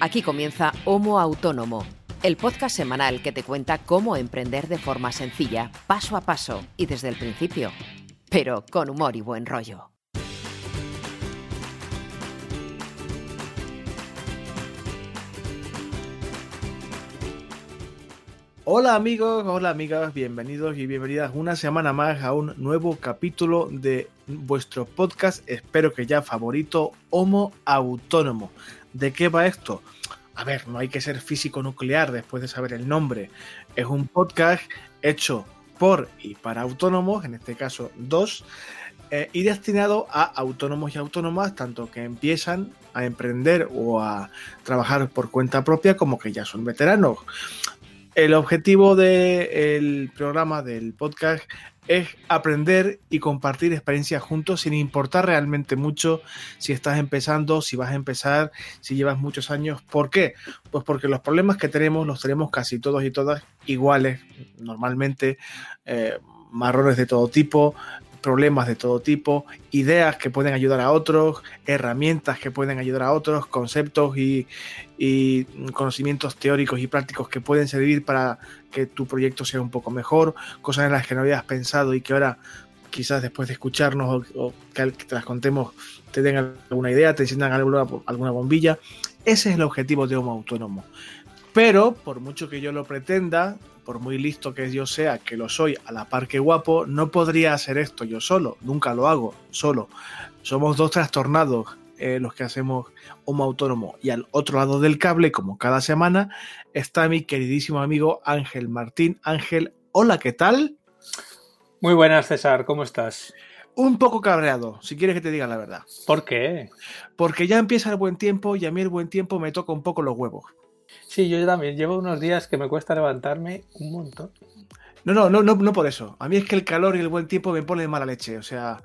Aquí comienza Homo Autónomo, el podcast semanal que te cuenta cómo emprender de forma sencilla, paso a paso y desde el principio, pero con humor y buen rollo. Hola amigos, hola amigas, bienvenidos y bienvenidas una semana más a un nuevo capítulo de vuestro podcast, espero que ya favorito, Homo Autónomo. ¿De qué va esto? A ver, no hay que ser físico nuclear después de saber el nombre. Es un podcast hecho por y para autónomos, en este caso dos, eh, y destinado a autónomos y autónomas, tanto que empiezan a emprender o a trabajar por cuenta propia como que ya son veteranos. El objetivo del programa, del podcast, es aprender y compartir experiencias juntos sin importar realmente mucho si estás empezando, si vas a empezar, si llevas muchos años. ¿Por qué? Pues porque los problemas que tenemos los tenemos casi todos y todas iguales, normalmente, eh, marrones de todo tipo, problemas de todo tipo, ideas que pueden ayudar a otros, herramientas que pueden ayudar a otros, conceptos y, conocimientos teóricos y prácticos que pueden servir para que tu proyecto sea un poco mejor, cosas en las que no habías pensado y que ahora quizás después de escucharnos o, que te las contemos te den alguna idea, te enciendan alguna, alguna bombilla. Ese es el objetivo de Homo Autónomo. Pero, por mucho que yo lo pretenda, por muy listo que yo sea, que lo soy a la par que guapo, no podría hacer esto yo solo, nunca lo hago solo. Somos dos trastornados eh, los que hacemos Homo Autónomo. Y al otro lado del cable, como cada semana, está mi queridísimo amigo Ángel Martín. Ángel, hola, ¿qué tal? Muy buenas, César, ¿cómo estás? Un poco cabreado, si quieres que te diga la verdad. ¿Por qué? Porque ya empieza el buen tiempo y a mí el buen tiempo me toca un poco los huevos. Sí, yo también. Llevo unos días que me cuesta levantarme un montón. No, no, no, no, no por eso. A mí es que el calor y el buen tiempo me pone de mala leche. O sea,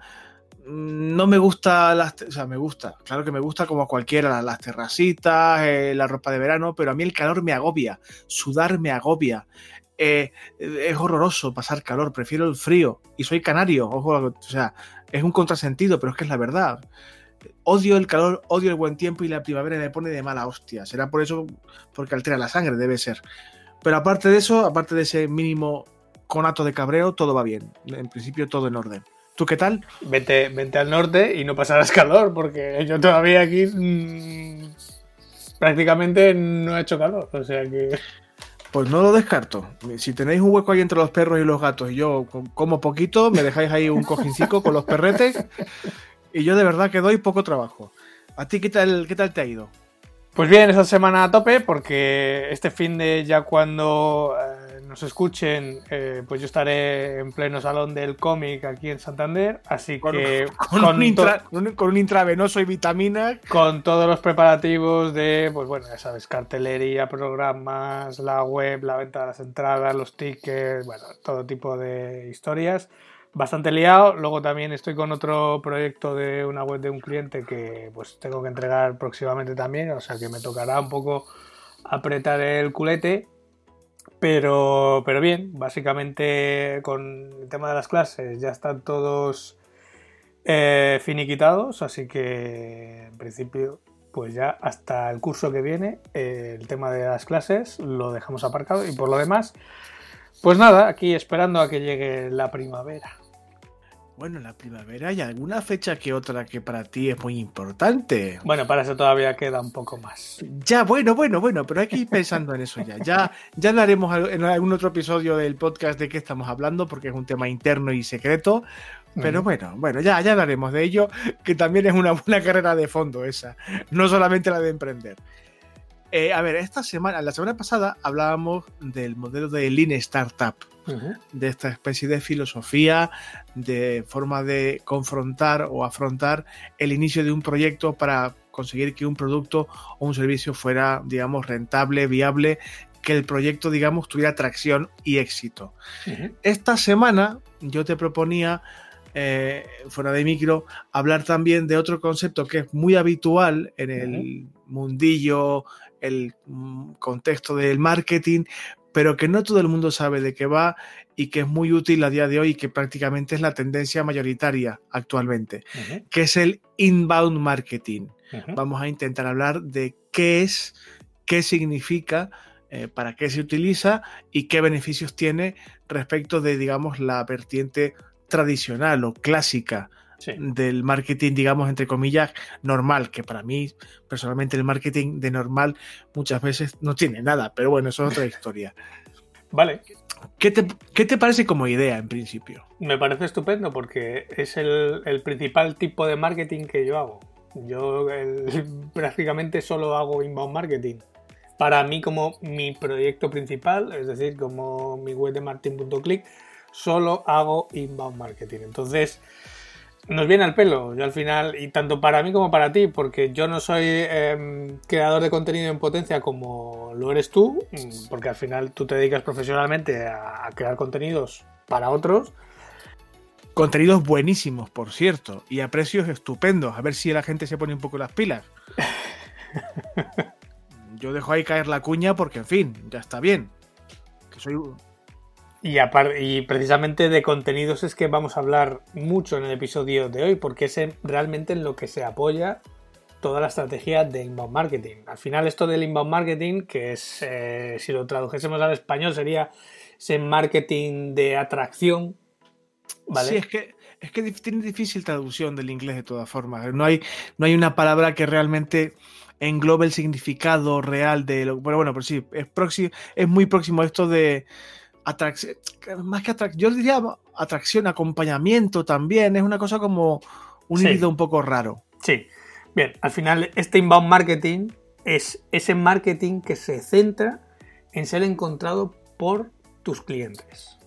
mm, no me gusta las. O sea, me gusta. Claro que me gusta como cualquiera, las terracitas, eh, la ropa de verano, pero a mí el calor me agobia. Sudar me agobia. Eh, es horroroso pasar calor. Prefiero el frío. Y soy canario. Ojo, o sea, es un contrasentido, pero es que es la verdad odio el calor, odio el buen tiempo y la primavera me pone de mala hostia. Será por eso, porque altera la sangre, debe ser. Pero aparte de eso, aparte de ese mínimo conato de cabreo, todo va bien. En principio todo en orden. ¿Tú qué tal? Vente, vente al norte y no pasarás calor, porque yo todavía aquí mmm, prácticamente no he hecho calor. O sea que. Pues no lo descarto. Si tenéis un hueco ahí entre los perros y los gatos y yo como poquito, me dejáis ahí un cojincico con los perretes y yo de verdad que doy poco trabajo. ¿A ti qué tal, qué tal te ha ido? Pues bien, esta semana a tope porque este fin de ya cuando eh, nos escuchen, eh, pues yo estaré en pleno salón del cómic aquí en Santander, así que con, un con, un intravenoso y vitaminas. Con todos los preparativos de, pues bueno, ya sabes, cartelería, programas, la web, la venta de las entradas, los tickets, bueno, todo tipo de historias bastante liado. Luego también estoy con otro proyecto de una web de un cliente que pues tengo que entregar próximamente también, o sea que me tocará un poco apretar el culete. Pero, pero bien, básicamente con el tema de las clases ya están todos eh, finiquitados, así que en principio pues ya hasta el curso que viene eh, el tema de las clases lo dejamos aparcado y por lo demás pues nada, aquí esperando a que llegue la primavera. Bueno, la primavera hay alguna fecha que otra que para ti es muy importante. Bueno, para eso todavía queda un poco más. Ya, bueno, bueno, bueno, pero hay que ir pensando en eso ya. Ya, ya hablaremos en algún otro episodio del podcast de qué estamos hablando, porque es un tema interno y secreto. Pero bueno, bueno, ya, ya hablaremos de ello, que también es una buena carrera de fondo esa, no solamente la de emprender. Eh, a ver, esta semana, la semana pasada hablábamos del modelo de Lean Startup, de esta especie de filosofía, de forma de confrontar o afrontar el inicio de un proyecto para conseguir que un producto o un servicio fuera, digamos, rentable, viable, que el proyecto, digamos, tuviera tracción y éxito. Esta semana yo te proponía eh, fuera de micro, hablar también de otro concepto que es muy habitual en el mundillo el mm, contexto del marketing, pero que no todo el mundo sabe de qué va y que es muy útil a día de hoy y que prácticamente es la tendencia mayoritaria actualmente, que es el inbound marketing. Vamos a intentar hablar de qué es, qué significa, eh, para qué se utiliza y qué beneficios tiene respecto de, digamos, la vertiente tradicional o clásica del marketing, digamos, entre comillas, normal, que para mí, personalmente, el marketing de normal muchas veces no tiene nada, pero bueno, eso es otra historia. Vale. ¿Qué te, parece como idea en principio? Me parece estupendo porque es el, principal tipo de marketing que yo hago. Yo prácticamente solo hago inbound marketing. Para mí como mi proyecto principal, es decir, como mi web de martin.click, solo hago inbound marketing. Entonces, nos viene al pelo. Yo al final, y tanto para mí como para ti, porque yo no soy em, creador de contenido en potencia como lo eres tú, porque al final tú te dedicas profesionalmente a, crear contenidos para otros. Contenidos buenísimos, por cierto, y a precios estupendos. A ver si la gente se pone un poco las pilas. Yo dejo ahí caer la cuña porque, en fin, ya está bien. Que soy, y, y precisamente de contenidos es que vamos a hablar mucho en el episodio de hoy, porque es realmente en lo que se apoya toda la estrategia de inbound marketing. Al final esto del inbound marketing, que es, eh, si lo tradujésemos al español, sería ese marketing de atracción. Sí, es que, es que tiene difícil traducción del inglés de todas formas. No hay, no hay una palabra que realmente englobe el significado real de lo... Bueno, bueno, pero sí, es, es muy próximo esto de atracción, más que atracción, yo diría atracción, acompañamiento también, es una cosa como un híbrido un poco raro. Sí, bien, al final este inbound marketing es ese marketing que se centra en ser encontrado por tus clientes.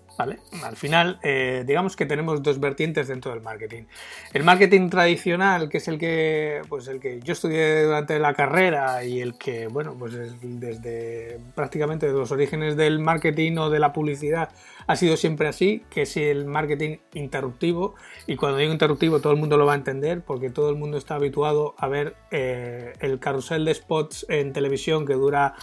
Al final, eh, digamos que tenemos dos vertientes dentro del marketing. El marketing tradicional, que es el que, pues el que yo estudié durante la carrera y el que, bueno, pues desde prácticamente los orígenes del marketing o de la publicidad ha sido siempre así, que es el marketing interruptivo. Y cuando digo interruptivo, todo el mundo lo va a entender, porque todo el mundo está habituado a ver eh, el carrusel de spots en televisión que dura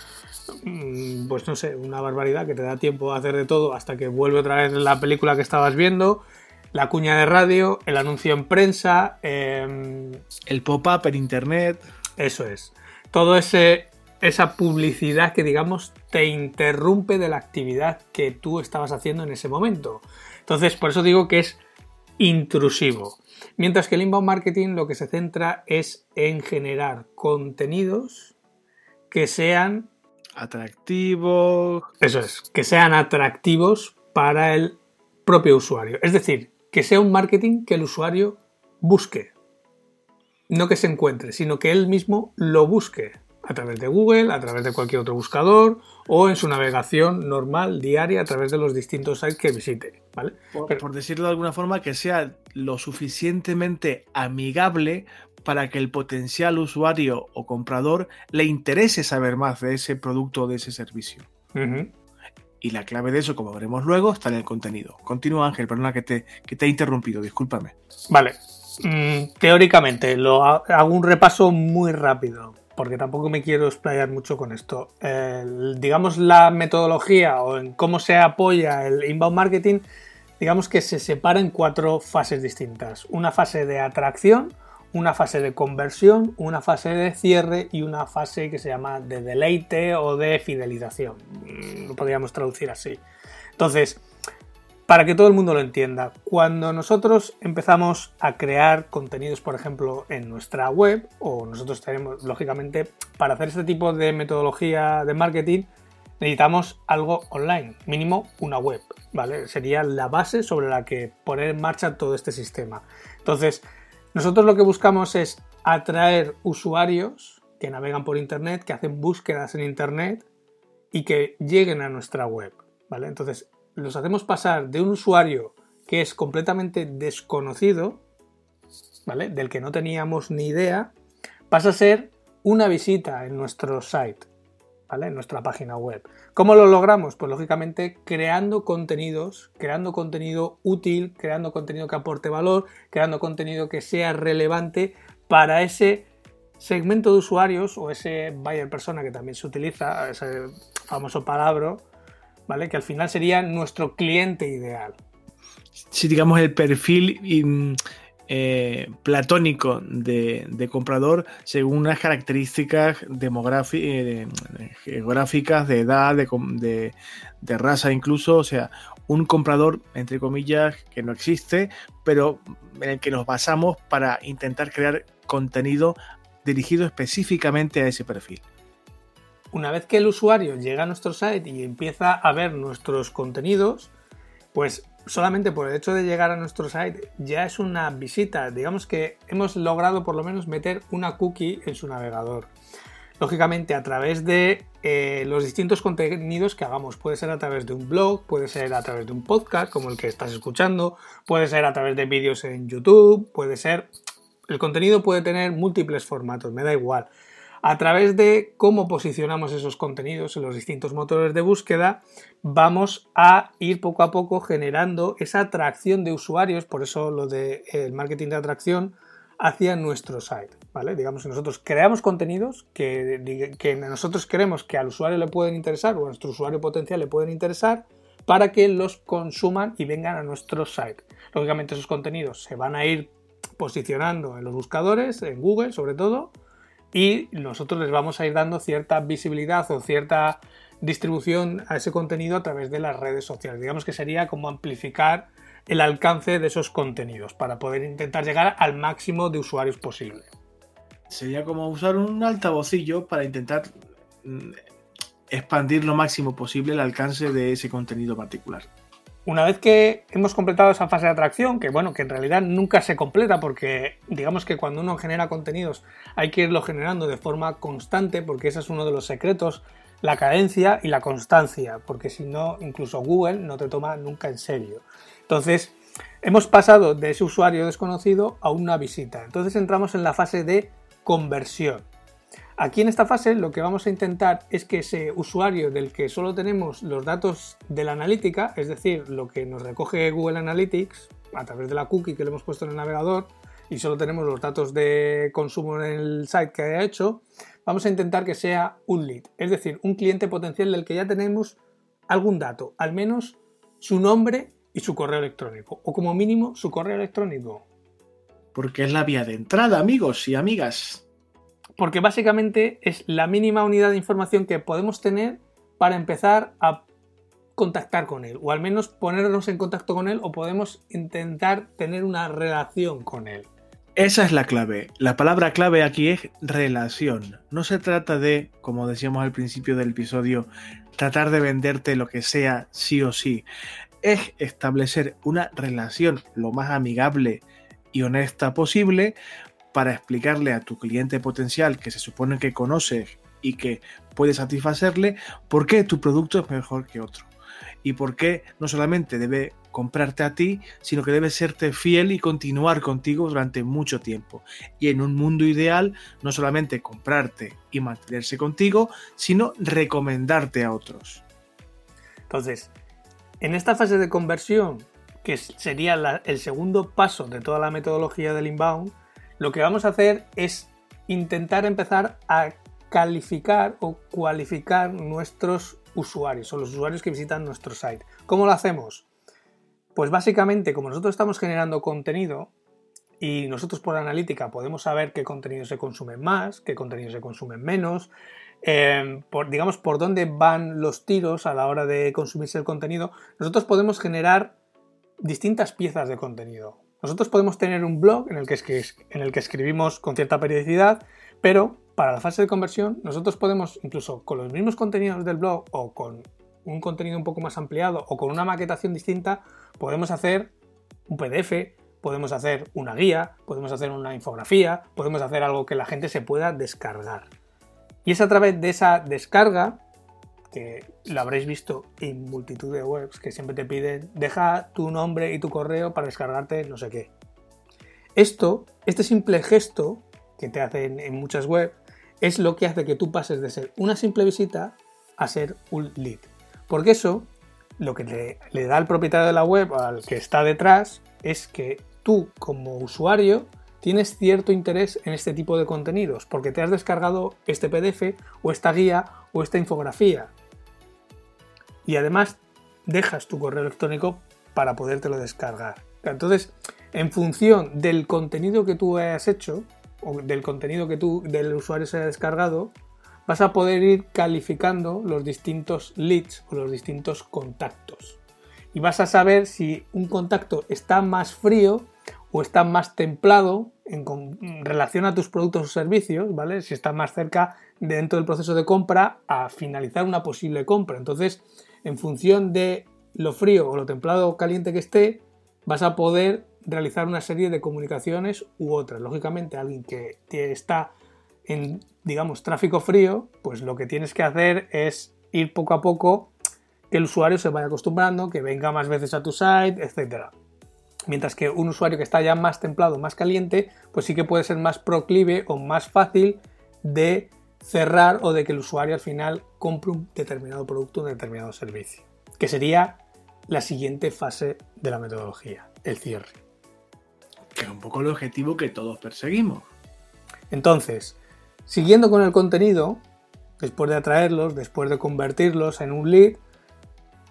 pues no sé, una barbaridad que te da tiempo a hacer de todo hasta que vuelve otra vez la película que estabas viendo, la cuña de radio, el anuncio en prensa, em, el pop-up en internet. Eso es. Todo ese esa publicidad que digamos te interrumpe de la actividad que tú estabas haciendo en ese momento. Entonces, por eso digo que es intrusivo. Mientras que el inbound marketing lo que se centra es en generar contenidos que sean atractivos. Eso es, que sean atractivos para el propio usuario. Es decir, que sea un marketing que el usuario busque. No que se encuentre, sino que él mismo lo busque a través de Google, a través de cualquier otro buscador o en su navegación normal, diaria, a través de los distintos sites que visite. ¿vale? por decirlo de alguna forma, que sea lo suficientemente amigable para que el potencial usuario o comprador le interese saber más de ese producto o de ese servicio. Y la clave de eso, como veremos luego, está en el contenido. Continúa Ángel, perdona que te, que te he interrumpido, discúlpame. Vale. Mm, teóricamente, lo hago un repaso muy rápido, porque tampoco me quiero explayar mucho con esto. digamos, la metodología o en cómo se apoya el inbound marketing, digamos que se separa en cuatro fases distintas. Una fase de atracción, una fase de conversión, una fase de cierre y una fase que se llama de deleite o de fidelización. Mm, lo podríamos traducir así. Entonces, para que todo el mundo lo entienda, cuando nosotros empezamos a crear contenidos, por ejemplo, en nuestra web, o nosotros tenemos, lógicamente, para hacer este tipo de metodología de marketing, necesitamos algo online, mínimo una web, ¿vale? Sería la base sobre la que poner en marcha todo este sistema. Entonces, nosotros lo que buscamos es atraer usuarios que navegan por Internet, que hacen búsquedas en Internet y que lleguen a nuestra web. ¿vale? Entonces, los hacemos pasar de un usuario que es completamente desconocido, ¿vale? del que no teníamos ni idea, pasa a ser una visita en nuestro site. En nuestra página web. ¿Cómo lo logramos? Pues lógicamente creando contenidos, creando contenido útil, creando contenido que aporte valor, creando contenido que sea relevante para ese segmento de usuarios o ese buyer persona que también se utiliza, ese famoso palabra, ¿vale? Que al final sería nuestro cliente ideal. Si digamos el perfil eh, platónico de, comprador según unas características eh, geográficas, de edad, de, de, raza incluso, o sea, un comprador, entre comillas, que no existe, pero en el que nos basamos para intentar crear contenido dirigido específicamente a ese perfil. Una vez que el usuario llega a nuestro site y empieza a ver nuestros contenidos, pues solamente por el hecho de llegar a nuestro site ya es una visita. Digamos que hemos logrado por lo menos meter una cookie en su navegador. Lógicamente a través de eh, los distintos contenidos que hagamos. Puede ser a través de un blog, puede ser a través de un podcast como el que estás escuchando, puede ser a través de vídeos en YouTube, puede ser... El contenido puede tener múltiples formatos, me da igual a través de cómo posicionamos esos contenidos en los distintos motores de búsqueda, vamos a ir poco a poco generando esa atracción de usuarios, por eso lo del de, marketing de atracción, hacia nuestro site. ¿vale? Digamos que nosotros creamos contenidos que, que nosotros creemos que al usuario le pueden interesar o a nuestro usuario potencial le pueden interesar para que los consuman y vengan a nuestro site. Lógicamente esos contenidos se van a ir posicionando en los buscadores, en Google sobre todo, y nosotros les vamos a ir dando cierta visibilidad o cierta distribución a ese contenido a través de las redes sociales. Digamos que sería como amplificar el alcance de esos contenidos para poder intentar llegar al máximo de usuarios posible. Sería como usar un altavocillo para intentar mm, expandir lo máximo posible el alcance de ese contenido particular. Una vez que hemos completado esa fase de atracción, que bueno, que en realidad nunca se completa porque digamos que cuando uno genera contenidos hay que irlo generando de forma constante porque ese es uno de los secretos, la cadencia y la constancia, porque si no, incluso Google no te toma nunca en serio. Entonces, hemos pasado de ese usuario desconocido a una visita. Entonces entramos en la fase de conversión. Aquí en esta fase lo que vamos a intentar es que ese usuario del que solo tenemos los datos de la analítica, es decir, lo que nos recoge Google Analytics a través de la cookie que le hemos puesto en el navegador y solo tenemos los datos de consumo en el site que haya hecho, vamos a intentar que sea un lead, es decir, un cliente potencial del que ya tenemos algún dato, al menos su nombre y su correo electrónico, o como mínimo su correo electrónico. Porque es la vía de entrada, amigos y amigas porque básicamente es la mínima unidad de información que podemos tener para empezar a contactar con él, o al menos ponernos en contacto con él, o podemos intentar tener una relación con él. Esa es la clave. La palabra clave aquí es relación. No se trata de, como decíamos al principio del episodio, tratar de venderte lo que sea sí o sí. Es establecer una relación lo más amigable y honesta posible para explicarle a tu cliente potencial que se supone que conoces y que puede satisfacerle por qué tu producto es mejor que otro. Y por qué no solamente debe comprarte a ti, sino que debe serte fiel y continuar contigo durante mucho tiempo. Y en un mundo ideal, no solamente comprarte y mantenerse contigo, sino recomendarte a otros. Entonces, en esta fase de conversión, que sería el segundo paso de toda la metodología del inbound, lo que vamos a hacer es intentar empezar a calificar o cualificar nuestros usuarios o los usuarios que visitan nuestro site. ¿Cómo lo hacemos? Pues básicamente, como nosotros estamos generando contenido y nosotros por analítica podemos saber qué contenido se consume más, qué contenido se consume menos, por, digamos por dónde van los tiros a la hora de consumirse el contenido, nosotros podemos generar distintas piezas de contenido. Nosotros podemos tener un blog en el, que escribimos con cierta periodicidad, pero para la fase de conversión nosotros podemos, incluso con los mismos contenidos del blog o con un contenido un poco más ampliado o con una maquetación distinta, podemos hacer un PDF, podemos hacer una guía, podemos hacer una infografía, podemos hacer algo que la gente se pueda descargar. Y es a través de esa descarga que lo habréis visto en multitud de webs que siempre te piden, deja tu nombre y tu correo para descargarte no sé qué. Esto, este simple gesto que te hacen en muchas webs, es lo que hace que tú pases de ser una simple visita a ser un lead. Porque eso, lo que le, le da al propietario de la web, al que está detrás, es que tú como usuario tienes cierto interés en este tipo de contenidos, porque te has descargado este PDF o esta guía o esta infografía. y además dejas tu correo electrónico para podértelo descargar. Entonces, en función del contenido que tú hayas hecho, o del contenido que tú, del usuario se haya descargado, vas a poder ir calificando los distintos leads o los distintos contactos. Y vas a saber si un contacto está más frío o está más templado en, relación a tus productos o servicios, ¿vale? Si está más cerca dentro del proceso de compra a finalizar una posible compra. Entonces, en función de lo frío o lo templado o caliente que esté, vas a poder realizar una serie de comunicaciones u otras. Lógicamente, alguien que está en, digamos, tráfico frío, pues lo que tienes que hacer es ir poco a poco que el usuario se vaya acostumbrando, que venga más veces a tu site, etc. Mientras que un usuario que está ya más templado, más caliente, pues sí que puede ser más proclive o más fácil de cerrar o de que el usuario al final compre un determinado producto, un determinado servicio. Que sería la siguiente fase de la metodología, el cierre. Que es un poco el objetivo que todos perseguimos. Entonces, siguiendo con el contenido, después de atraerlos, después de convertirlos en un lead,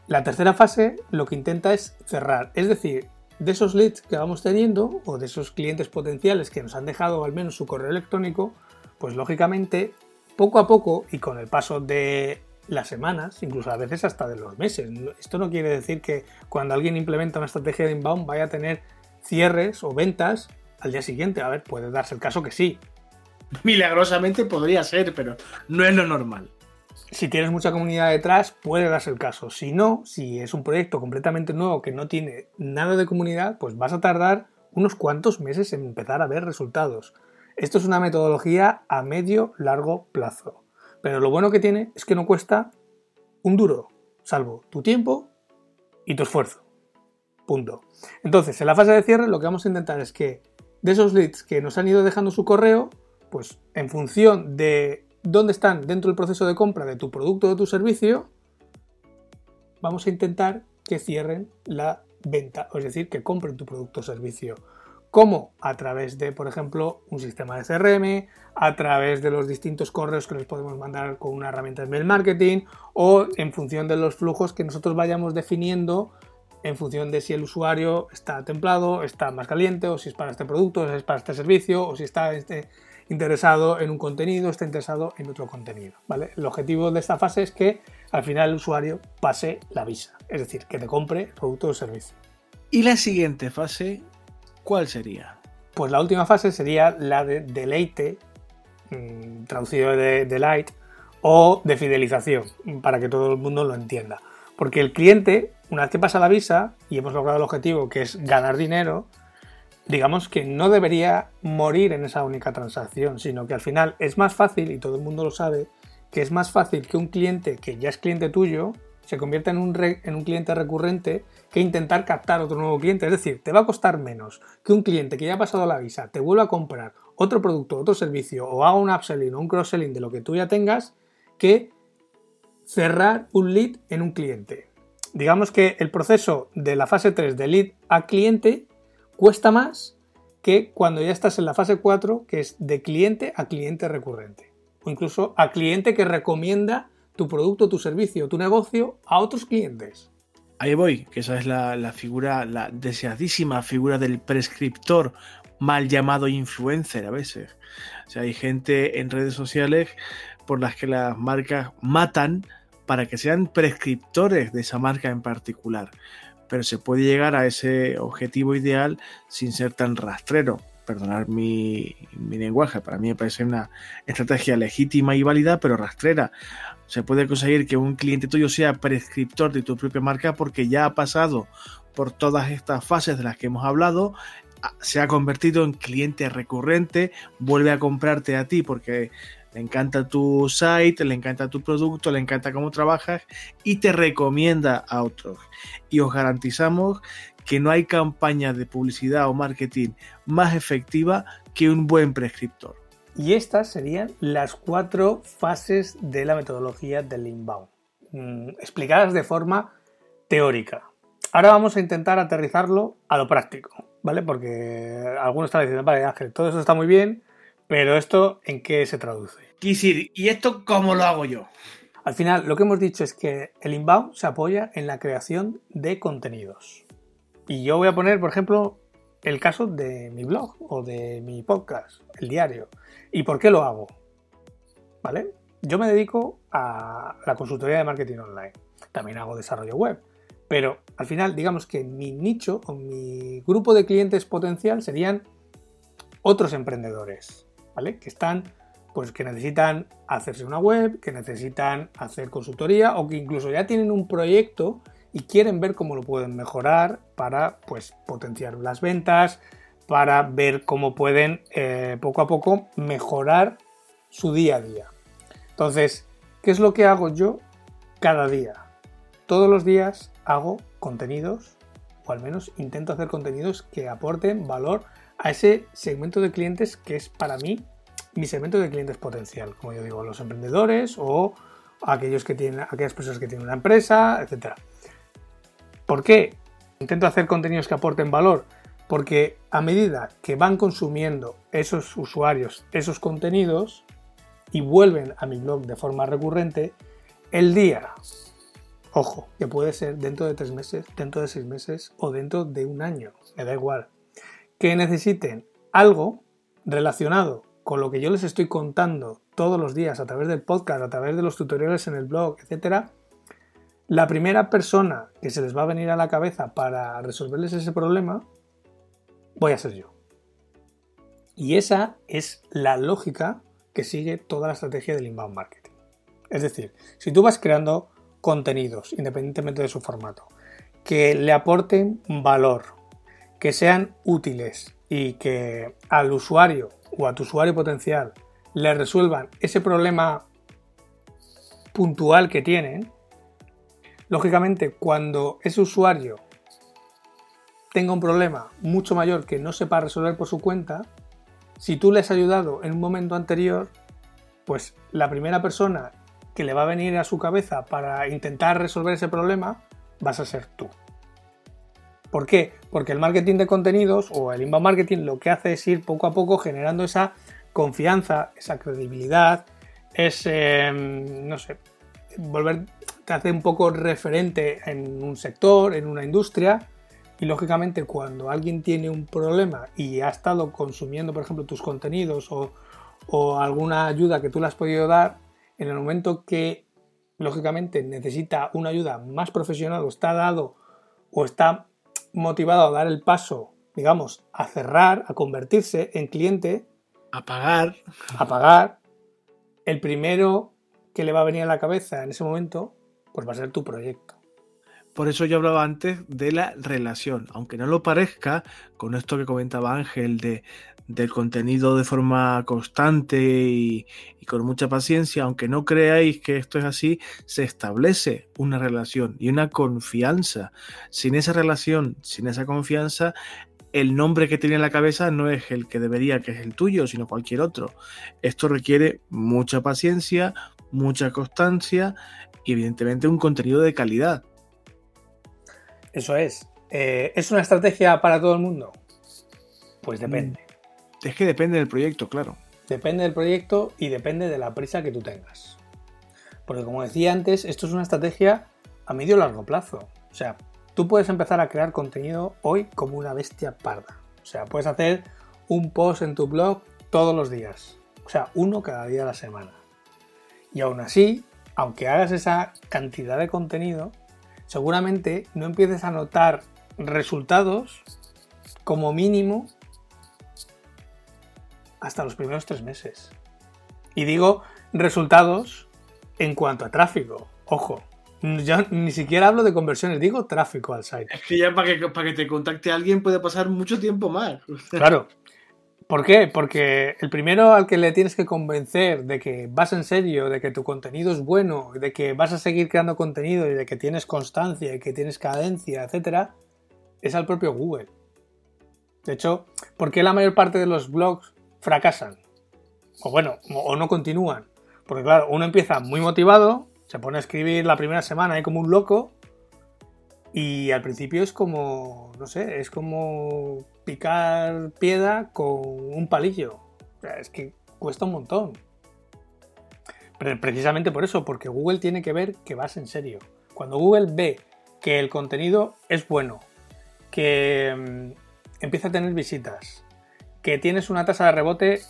la tercera fase lo que intenta es cerrar. Es decir, de esos leads que vamos teniendo o de esos clientes potenciales que nos han dejado al menos su correo electrónico, pues lógicamente, poco a poco y con el paso de las semanas, incluso a veces hasta de los meses. Esto no quiere decir que cuando alguien implementa una estrategia de inbound vaya a tener cierres o ventas al día siguiente. A ver, puede darse el caso que sí. Milagrosamente podría ser, pero no es lo normal. Si tienes mucha comunidad detrás, puede darse el caso. Si no, si es un proyecto completamente nuevo que no tiene nada de comunidad, pues vas a tardar unos cuantos meses en empezar a ver resultados. Esto es una metodología a medio largo plazo. Pero lo bueno que tiene es que no cuesta un duro, salvo tu tiempo y tu esfuerzo. Punto. Entonces, en la fase de cierre lo que vamos a intentar es que de esos leads que nos han ido dejando su correo, pues en función de dónde están dentro del proceso de compra de tu producto o de tu servicio, vamos a intentar que cierren la venta, es decir, que compren tu producto o servicio. ¿Cómo? A través de, por ejemplo, un sistema de CRM, a través de los distintos correos que les podemos mandar con una herramienta de mail marketing o en función de los flujos que nosotros vayamos definiendo en función de si el usuario está templado, está más caliente o si es para este producto, si es para este servicio o si está este, interesado en un contenido, está interesado en otro contenido. ¿vale? El objetivo de esta fase es que al final el usuario pase la visa, es decir, que te compre el producto o servicio. Y la siguiente fase ¿cuál sería? Pues la última fase sería la de deleite, mm, traducido de delight, o de fidelización, para que todo el mundo lo entienda. Porque el cliente, una vez que pasa la visa y hemos logrado el objetivo que es ganar dinero, digamos que no debería morir en esa única transacción, sino que al final es más fácil, y todo el mundo lo sabe, que es más fácil que un cliente que ya es cliente tuyo se convierta en un, en un cliente recurrente que intentar captar otro nuevo cliente. Es decir, te va a costar menos que un cliente que ya ha pasado la visa te vuelva a comprar otro producto, otro servicio o haga un upselling o un cross-selling de lo que tú ya tengas que cerrar un lead en un cliente. Digamos que el proceso de la fase 3 de lead a cliente cuesta más que cuando ya estás en la fase 4, que es de cliente a cliente recurrente. O incluso a cliente que recomienda tu producto, tu servicio, tu negocio a otros clientes. Ahí voy, que esa es la, figura, la deseadísima figura del prescriptor, mal llamado influencer a veces. O sea, hay gente en redes sociales por las que las marcas matan para que sean prescriptores de esa marca en particular. Pero se puede llegar a ese objetivo ideal sin ser tan rastrero perdonar mi, lenguaje, para mí me parece una estrategia legítima y válida, pero rastrera. Se puede conseguir que un cliente tuyo sea prescriptor de tu propia marca porque ya ha pasado por todas estas fases de las que hemos hablado, se ha convertido en cliente recurrente, vuelve a comprarte a ti porque le encanta tu site, le encanta tu producto, le encanta cómo trabajas y te recomienda a otros. Y os garantizamos que no hay campaña de publicidad o marketing más efectiva que un buen prescriptor. Y estas serían las cuatro fases de la metodología del inbound, mm, explicadas de forma teórica. Ahora vamos a intentar aterrizarlo a lo práctico, ¿vale? Porque algunos están diciendo, vale, Ángel, todo eso está muy bien, pero esto, ¿en qué se traduce? Quisir, ¿y esto cómo lo hago yo? Al final, lo que hemos dicho es que el inbound se apoya en la creación de contenidos. Y yo voy a poner, por ejemplo, el caso de mi blog o de mi podcast, el diario. ¿Y por qué lo hago? ¿Vale? Yo me dedico a la consultoría de marketing online. También hago desarrollo web. Pero al final, digamos que mi nicho o mi grupo de clientes potencial serían otros emprendedores, Que están, pues que necesitan hacerse una web, que necesitan hacer consultoría o que incluso ya tienen un proyecto y quieren ver cómo lo pueden mejorar para, pues, potenciar las ventas, para ver cómo pueden eh, poco a poco mejorar su día a día. Entonces, ¿qué es lo que hago yo cada día? Todos los días hago contenidos, o al menos intento hacer contenidos que aporten valor a ese segmento de clientes que es para mí mi segmento de clientes potencial, como yo digo, los emprendedores o aquellos que tienen, aquellas personas que tienen una empresa, etc. ¿Por qué? Intento hacer contenidos que aporten valor, porque a medida que van consumiendo esos usuarios esos contenidos y vuelven a mi blog de forma recurrente, el día Ojo, que puede ser dentro de tres meses, dentro de seis meses o dentro de un año, me da igual. Que necesiten algo relacionado con lo que yo les estoy contando todos los días a través del podcast, a través de los tutoriales en el blog, etc. La primera persona que se les va a venir a la cabeza para resolverles ese problema, voy a ser yo. Y esa es la lógica que sigue toda la estrategia del inbound marketing. Es decir, si tú vas creando contenidos, independientemente de su formato, que le aporten valor, que sean útiles y que al usuario o a tu usuario potencial le resuelvan ese problema puntual que tienen, lógicamente cuando ese usuario tenga un problema mucho mayor que no sepa resolver por su cuenta, si tú le has ayudado en un momento anterior, pues la primera persona que le va a venir a su cabeza para intentar resolver ese problema, vas a ser tú. ¿Por qué? Porque el marketing de contenidos o el inbound marketing lo que hace es ir poco a poco generando esa confianza, esa credibilidad, ese, no sé, volver, te hace un poco referente en un sector, en una industria, y lógicamente cuando alguien tiene un problema y ha estado consumiendo, por ejemplo, tus contenidos o, o alguna ayuda que tú le has podido dar, en el momento que lógicamente necesita una ayuda más profesional o está dado o está motivado a dar el paso, digamos, a cerrar, a convertirse en cliente, a pagar, a pagar, el primero que le va a venir a la cabeza en ese momento, pues va a ser tu proyecto. Por eso yo hablaba antes de la relación, aunque no lo parezca, con esto que comentaba Ángel de, del contenido de forma constante y, con mucha paciencia, aunque no creáis que esto es así, se establece una relación y una confianza. Sin esa relación, sin esa confianza, el nombre que tiene en la cabeza no es el que debería, que es el tuyo, sino cualquier otro. Esto requiere mucha paciencia, mucha constancia y evidentemente un contenido de calidad. Eso es. Eh, ¿Es una estrategia para todo el mundo? Pues depende. Es que depende del proyecto, claro. Depende del proyecto y depende de la prisa que tú tengas. Porque como decía antes, esto es una estrategia a medio largo plazo. O sea, tú puedes empezar a crear contenido hoy como una bestia parda. O sea, puedes hacer un post en tu blog todos los días. O sea, uno cada día de la semana. Y aún así, aunque hagas esa cantidad de contenido, seguramente no empieces a notar resultados como mínimo hasta los primeros tres meses. Y digo resultados en cuanto a tráfico. Ojo, yo ni siquiera hablo de conversiones, digo tráfico al site. Es que ya para que, para que te contacte alguien puede pasar mucho tiempo más. Claro. ¿Por qué? Porque el primero al que le tienes que convencer de que vas en serio, de que tu contenido es bueno, de que vas a seguir creando contenido y de que tienes constancia y que tienes cadencia, etcétera, es al propio Google. De hecho, ¿por qué la mayor parte de los blogs fracasan. O bueno, o no continúan. Porque claro, uno empieza muy motivado, se pone a escribir la primera semana ahí como un loco. Y al principio es como, no sé, es como picar piedra con un palillo. Es que cuesta un montón. precisamente por eso, porque Google tiene que ver que vas en serio. Cuando Google ve que el contenido es bueno, que mm, empieza a tener visitas, que tienes una tasa de rebote,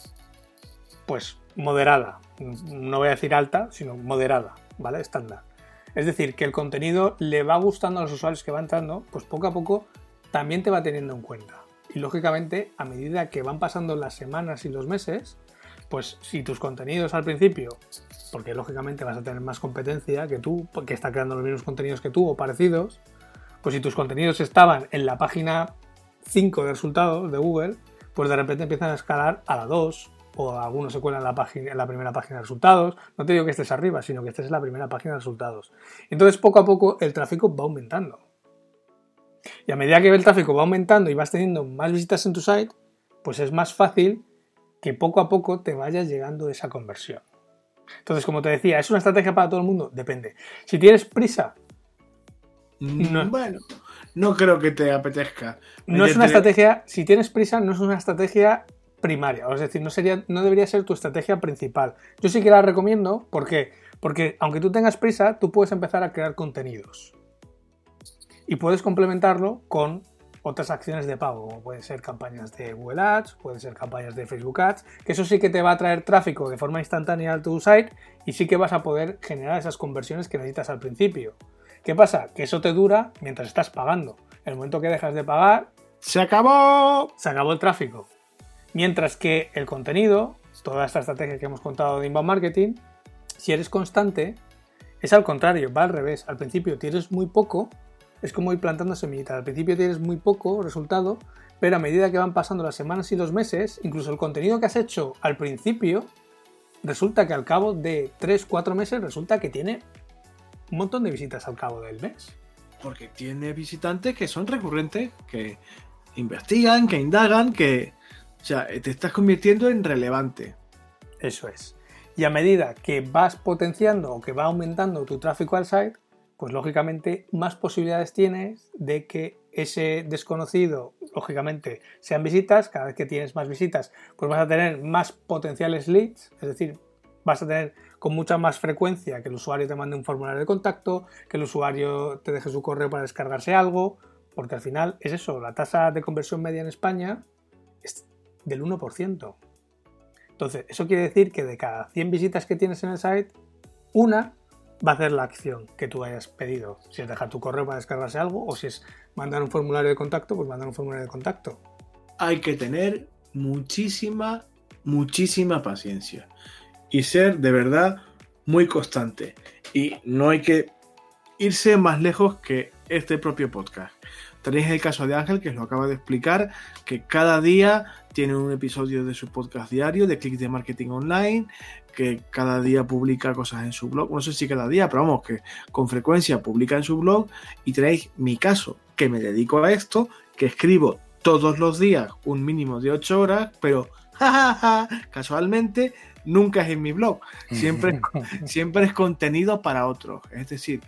pues moderada, no voy a decir alta, sino moderada, ¿vale? Estándar. Es decir, que el contenido le va gustando a los usuarios que van entrando, pues poco a poco también te va teniendo en cuenta. Y lógicamente, a medida que van pasando las semanas y los meses, pues si tus contenidos al principio, porque lógicamente vas a tener más competencia que tú, porque está creando los mismos contenidos que tú o parecidos, pues si tus contenidos estaban en la página 5 de resultados de Google, pues de repente empiezan a escalar a la 2 o algunos se cuelan en la, página, en la primera página de resultados. No te digo que estés arriba, sino que estés en la primera página de resultados. Entonces poco a poco el tráfico va aumentando. Y a medida que el tráfico va aumentando y vas teniendo más visitas en tu site, pues es más fácil que poco a poco te vaya llegando esa conversión. Entonces, como te decía, ¿es una estrategia para todo el mundo? Depende. Si tienes prisa, mm, no. Bueno, no creo que te apetezca. No es una estrategia, si tienes prisa, no es una estrategia primaria. Es decir, no, sería, no debería ser tu estrategia principal. Yo sí que la recomiendo, ¿por qué? Porque aunque tú tengas prisa, tú puedes empezar a crear contenidos. Y puedes complementarlo con otras acciones de pago, como pueden ser campañas de Google Ads, pueden ser campañas de Facebook Ads, que eso sí que te va a traer tráfico de forma instantánea a tu site y sí que vas a poder generar esas conversiones que necesitas al principio. ¿Qué pasa? Que eso te dura mientras estás pagando. En el momento que dejas de pagar, ¡se acabó! Se acabó el tráfico. Mientras que el contenido, toda esta estrategia que hemos contado de inbound marketing, si eres constante, es al contrario, va al revés. Al principio tienes muy poco es como ir plantando semillitas. Al principio tienes muy poco resultado, pero a medida que van pasando las semanas y los meses, incluso el contenido que has hecho al principio, resulta que al cabo de 3-4 meses resulta que tiene un montón de visitas al cabo del mes. Porque tiene visitantes que son recurrentes, que investigan, que indagan, que... O sea, te estás convirtiendo en relevante. Eso es. Y a medida que vas potenciando o que va aumentando tu tráfico al site, pues lógicamente más posibilidades tienes de que ese desconocido, lógicamente, sean visitas. Cada vez que tienes más visitas, pues vas a tener más potenciales leads, es decir, vas a tener con mucha más frecuencia que el usuario te mande un formulario de contacto, que el usuario te deje su correo para descargarse algo, porque al final es eso, la tasa de conversión media en España es del 1%. Entonces, eso quiere decir que de cada 100 visitas que tienes en el site, una va a hacer la acción que tú hayas pedido. Si es dejar tu correo para descargarse algo o si es mandar un formulario de contacto, pues mandar un formulario de contacto. Hay que tener muchísima, muchísima paciencia y ser de verdad muy constante. Y no hay que irse más lejos que este propio podcast. Tenéis el caso de Ángel, que os lo acaba de explicar, que cada día tiene un episodio de su podcast diario de Click de Marketing Online, que cada día publica cosas en su blog. No sé si cada día, pero vamos, que con frecuencia publica en su blog. Y tenéis mi caso, que me dedico a esto, que escribo todos los días un mínimo de 8 horas, pero casualmente nunca es en mi blog. Siempre, siempre es contenido para otros. Es decir,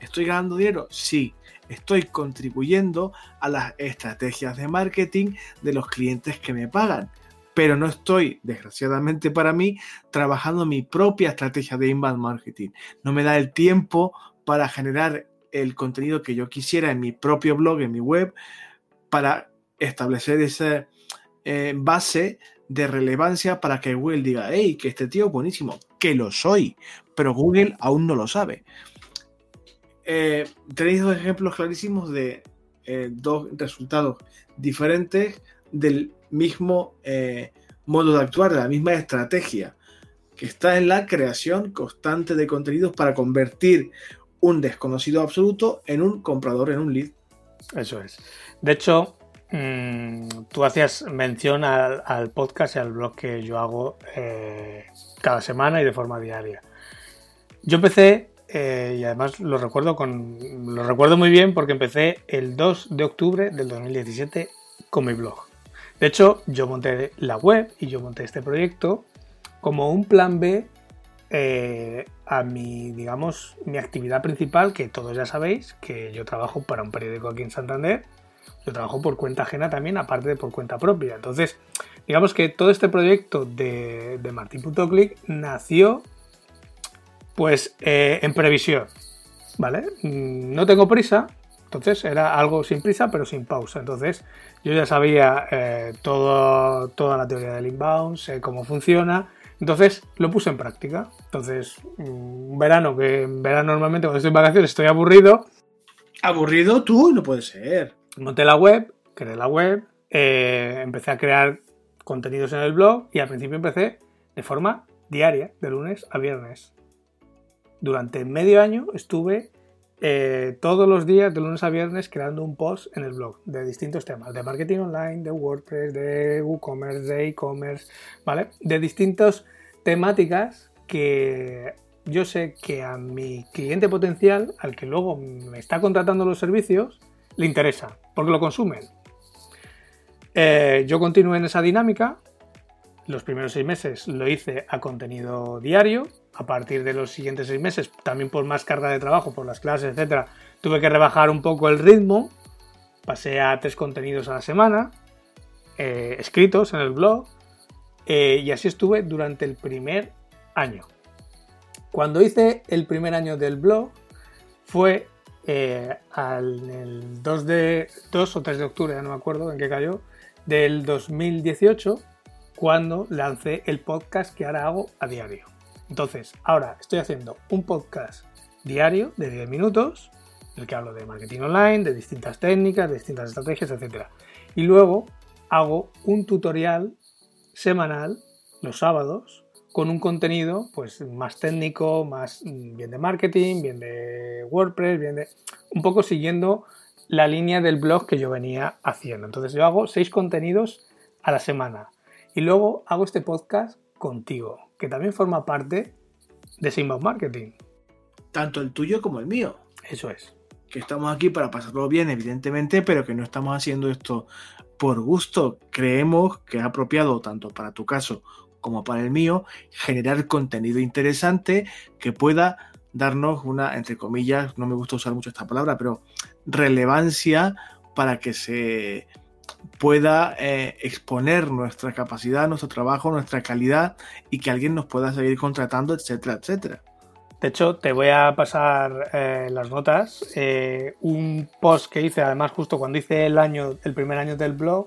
¿estoy ganando dinero? Sí. Estoy contribuyendo a las estrategias de marketing de los clientes que me pagan pero no estoy, desgraciadamente para mí, trabajando mi propia estrategia de inbound marketing. No me da el tiempo para generar el contenido que yo quisiera en mi propio blog, en mi web, para establecer esa eh, base de relevancia para que Google diga, hey, que este tío es buenísimo, que lo soy, pero Google aún no lo sabe. Eh, tenéis dos ejemplos clarísimos de eh, dos resultados diferentes del mismo eh, modo de actuar, de la misma estrategia, que está en la creación constante de contenidos para convertir un desconocido absoluto en un comprador, en un lead. Eso es. De hecho, mm, tú hacías mención al, podcast y al blog que yo hago eh, cada semana y de forma diaria. Yo empecé, eh, y además lo recuerdo, con, lo recuerdo muy bien porque empecé el 2 de octubre del 2017 con mi blog. De hecho, yo monté la web y yo monté este proyecto como un plan B eh, a mi, digamos, mi actividad principal, que todos ya sabéis, que yo trabajo para un periódico aquí en Santander. Yo trabajo por cuenta ajena también, aparte de por cuenta propia. Entonces, digamos que todo este proyecto de, de Martín.click nació Pues eh, en previsión, ¿vale? Mm, no tengo prisa, entonces era algo sin prisa pero sin pausa. Entonces yo ya sabía eh, toda la teoría del inbound, sé cómo funciona. Entonces lo puse en práctica. Entonces, un verano, que en verano normalmente cuando estoy en vacaciones estoy aburrido. ¿Aburrido tú? No puede ser. Monté la web, creé la web, eh, empecé a crear contenidos en el blog y al principio empecé de forma diaria, de lunes a viernes. Durante medio año estuve eh, todos los días, de lunes a viernes, creando un post en el blog de distintos temas, de marketing online, de WordPress, de WooCommerce, de e-commerce, ¿vale? De distintas temáticas que yo sé que a mi cliente potencial, al que luego me está contratando los servicios, le interesa, porque lo consumen. Eh, yo continué en esa dinámica. Los primeros seis meses lo hice a contenido diario. A partir de los siguientes seis meses, también por más carga de trabajo, por las clases, etcétera, tuve que rebajar un poco el ritmo. Pasé a tres contenidos a la semana, eh, escritos en el blog. Eh, y así estuve durante el primer año. Cuando hice el primer año del blog, fue al el 2, de, 2 o 3 de octubre, ya no me acuerdo en qué cayó, del 2018 cuando lancé el podcast que ahora hago a diario. Entonces, ahora estoy haciendo un podcast diario de 10 minutos, en el que hablo de marketing online, de distintas técnicas, de distintas estrategias, etc. Y luego hago un tutorial semanal los sábados con un contenido pues más técnico, más mm, bien de marketing, bien de WordPress, bien de un poco siguiendo la línea del blog que yo venía haciendo. Entonces yo hago seis contenidos a la semana y luego hago este podcast contigo, que también forma parte de Simba Marketing. Tanto el tuyo como el mío. Eso es. Que estamos aquí para pasarlo bien, evidentemente, pero que no estamos haciendo esto por gusto. Creemos que es apropiado, tanto para tu caso como para el mío, generar contenido interesante que pueda darnos una, entre comillas, no me gusta usar mucho esta palabra, pero relevancia para que se pueda eh, exponer nuestra capacidad, nuestro trabajo, nuestra calidad y que alguien nos pueda seguir contratando, etcétera, etcétera. De hecho, te voy a pasar eh, las notas. Eh, un post que hice, además, justo cuando hice el año, el primer año del blog,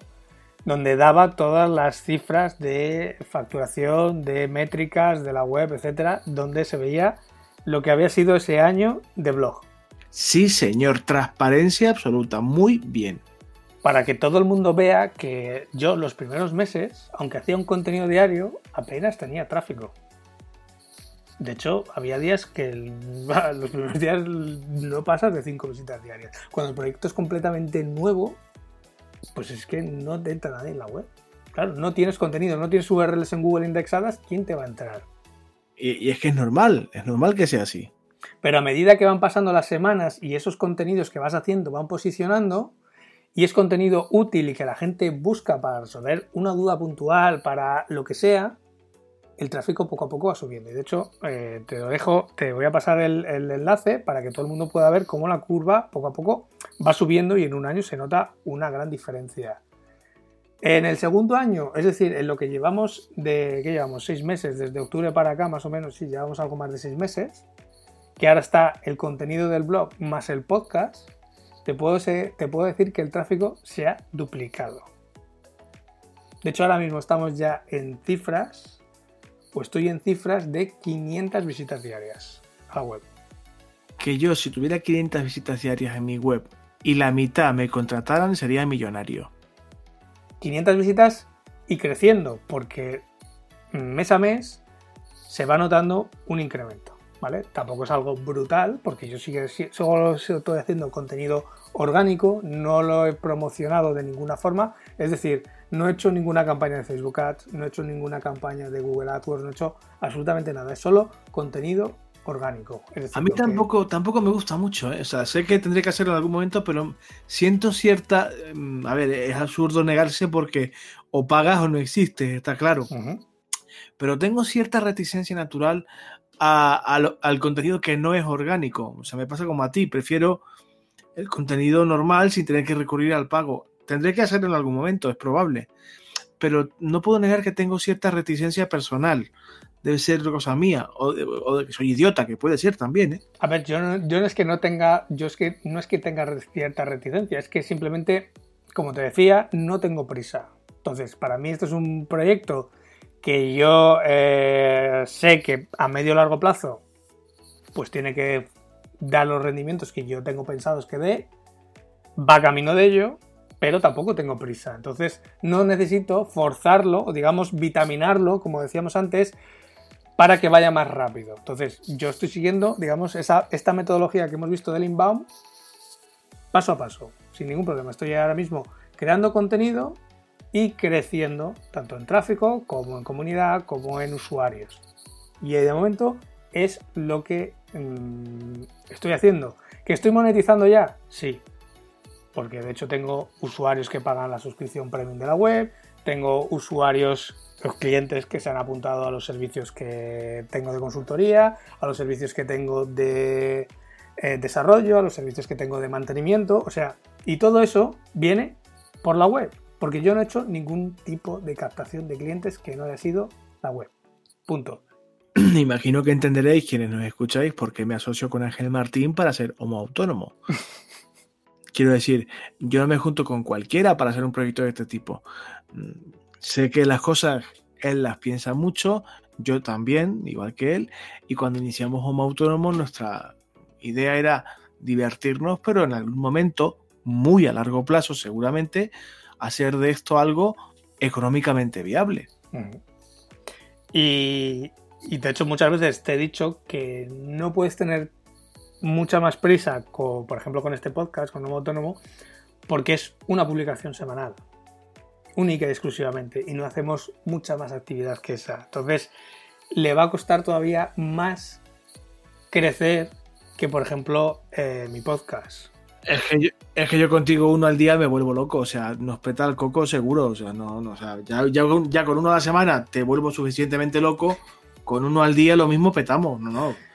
donde daba todas las cifras de facturación, de métricas de la web, etcétera, donde se veía lo que había sido ese año de blog. Sí, señor, transparencia absoluta, muy bien. Para que todo el mundo vea que yo los primeros meses, aunque hacía un contenido diario, apenas tenía tráfico. De hecho, había días que los primeros días no pasas de 5 visitas diarias. Cuando el proyecto es completamente nuevo, pues es que no te entra nadie en la web. Claro, no tienes contenido, no tienes URLs en Google indexadas, ¿quién te va a entrar? Y, es que es normal, es normal que sea así. Pero a medida que van pasando las semanas y esos contenidos que vas haciendo van posicionando, y es contenido útil y que la gente busca para resolver una duda puntual, para lo que sea, el tráfico poco a poco va subiendo. Y de hecho, eh, te lo dejo, te voy a pasar el, enlace para que todo el mundo pueda ver cómo la curva poco a poco va subiendo y en un año se nota una gran diferencia. En el segundo año, es decir, en lo que llevamos de, ¿qué llevamos? Seis meses, desde octubre para acá más o menos, sí, llevamos algo más de seis meses, que ahora está el contenido del blog más el podcast, te puedo decir que el tráfico se ha duplicado. De hecho, ahora mismo estamos ya en cifras, pues estoy en cifras de 500 visitas diarias a la web. Que yo, si tuviera 500 visitas diarias en mi web y la mitad me contrataran, sería millonario. 500 visitas y creciendo, porque mes a mes se va notando un incremento, ¿vale? Tampoco es algo brutal, porque yo sigue, solo estoy haciendo contenido orgánico, no lo he promocionado de ninguna forma, es decir, no he hecho ninguna campaña de Facebook Ads, no he hecho ninguna campaña de Google AdWords, no he hecho absolutamente nada, es solo contenido orgánico. a mí tampoco, tampoco me gusta mucho, ¿eh? o sea, sé que tendré que hacerlo en algún momento, pero siento cierta, mm, a ver, es absurdo negarse porque o pagas o no existe, está claro. Pero tengo cierta reticencia natural al contenido que no es orgánico. O sea, me pasa como a ti, prefiero el contenido normal sin tener que recurrir al pago. Tendré que hacerlo en algún momento, es probable. Pero no puedo negar que tengo cierta reticencia personal debe ser cosa mía, o de, que soy idiota, que puede ser también, ¿eh? A ver, yo no, yo no es que no tenga, yo es que no es que tenga cierta reticencia, es que simplemente, como te decía, no tengo prisa. Entonces, para mí esto es un proyecto que yo eh, sé que a medio largo plazo, pues tiene que dar los rendimientos que yo tengo pensados que dé, va camino de ello, pero tampoco tengo prisa. Entonces no necesito forzarlo o digamos vitaminarlo, como decíamos antes, para que vaya más rápido. Entonces yo estoy siguiendo, digamos, esa, esta metodología que hemos visto del inbound paso a paso, sin ningún problema. Estoy ahora mismo creando contenido y creciendo tanto en tráfico como en comunidad como en usuarios. Y de momento es lo que mm, estoy haciendo. ¿Que estoy monetizando ya? Sí, porque de hecho tengo usuarios que pagan la suscripción premium de la web, tengo usuarios, los clientes que se han apuntado a los servicios que tengo de consultoría, a los servicios que tengo de eh, desarrollo, a los servicios que tengo de mantenimiento, o sea, y todo eso viene por la web, porque yo no he hecho ningún tipo de captación de clientes que no haya sido la web. Punto. Imagino que entenderéis quienes nos escucháis por qué me asocio con Ángel Martín para ser homo autónomo. Quiero decir, yo no me junto con cualquiera para hacer un proyecto de este tipo. Mm, sé que las cosas él las piensa mucho, yo también, igual que él, y cuando iniciamos Homo Autónomo nuestra idea era divertirnos, pero en algún momento, muy a largo plazo seguramente, hacer de esto algo económicamente viable. Y, y de hecho muchas veces te he dicho que no puedes tener mucha más prisa, por ejemplo con este podcast, con Nuevo Autónomo, porque es una publicación semanal, única y exclusivamente, y no hacemos mucha más actividad que esa. Entonces, le va a costar todavía más crecer que, por ejemplo, eh, mi podcast. Es que, yo, contigo uno al día me vuelvo loco, o sea, nos peta el coco seguro, o sea, no, ya, ya con uno a la semana te vuelvo suficientemente loco, con uno al día lo mismo petamos, no, no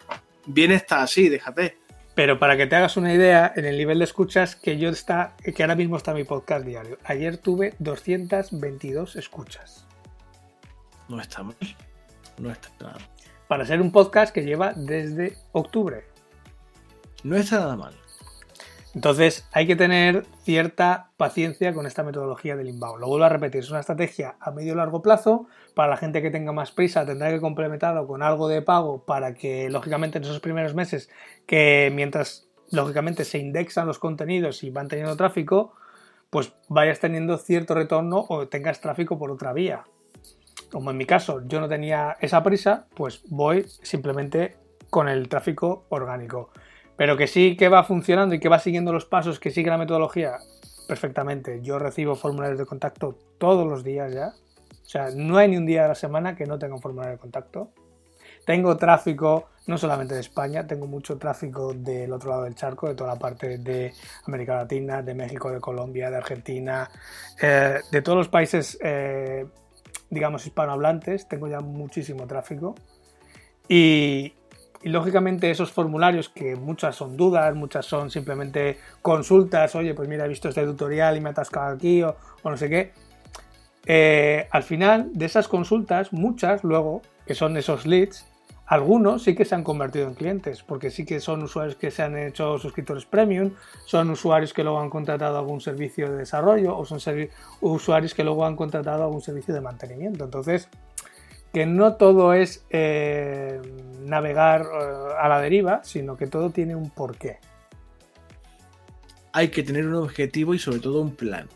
bien está así, déjate. Pero para que te hagas una idea, en el nivel de escuchas que yo está, que ahora mismo está mi podcast diario. Ayer tuve 222 escuchas. No está mal. No está nada. Para ser un podcast que lleva desde octubre. No está nada mal. Entonces hay que tener cierta paciencia con esta metodología del inbound. Lo vuelvo a repetir, es una estrategia a medio y largo plazo. Para la gente que tenga más prisa tendrá que complementarlo con algo de pago para que, lógicamente, en esos primeros meses, que mientras, lógicamente, se indexan los contenidos y van teniendo tráfico, pues vayas teniendo cierto retorno o tengas tráfico por otra vía. Como en mi caso yo no tenía esa prisa, pues voy simplemente con el tráfico orgánico. Pero que sí que va funcionando y que va siguiendo los pasos, que sigue la metodología perfectamente. Yo recibo formularios de contacto todos los días ya. O sea, no hay ni un día de la semana que no tenga un formulario de contacto. Tengo tráfico no solamente de España, tengo mucho tráfico del otro lado del charco, de toda la parte de América Latina, de México, de Colombia, de Argentina, eh, de todos los países, eh, digamos, hispanohablantes, tengo ya muchísimo tráfico. Y, y lógicamente esos formularios, que muchas son dudas, muchas son simplemente consultas, oye, pues mira, he visto este tutorial y me he atascado aquí o, no sé qué. Eh, al final de esas consultas, muchas luego, que son esos leads, algunos sí que se han convertido en clientes, porque sí que son usuarios que se han hecho suscriptores premium, son usuarios que luego han contratado algún servicio de desarrollo o son usuarios que luego han contratado algún servicio de mantenimiento. Entonces, que no todo es eh, navegar eh, a la deriva, sino que todo tiene un porqué. Hay que tener un objetivo y sobre todo un plan.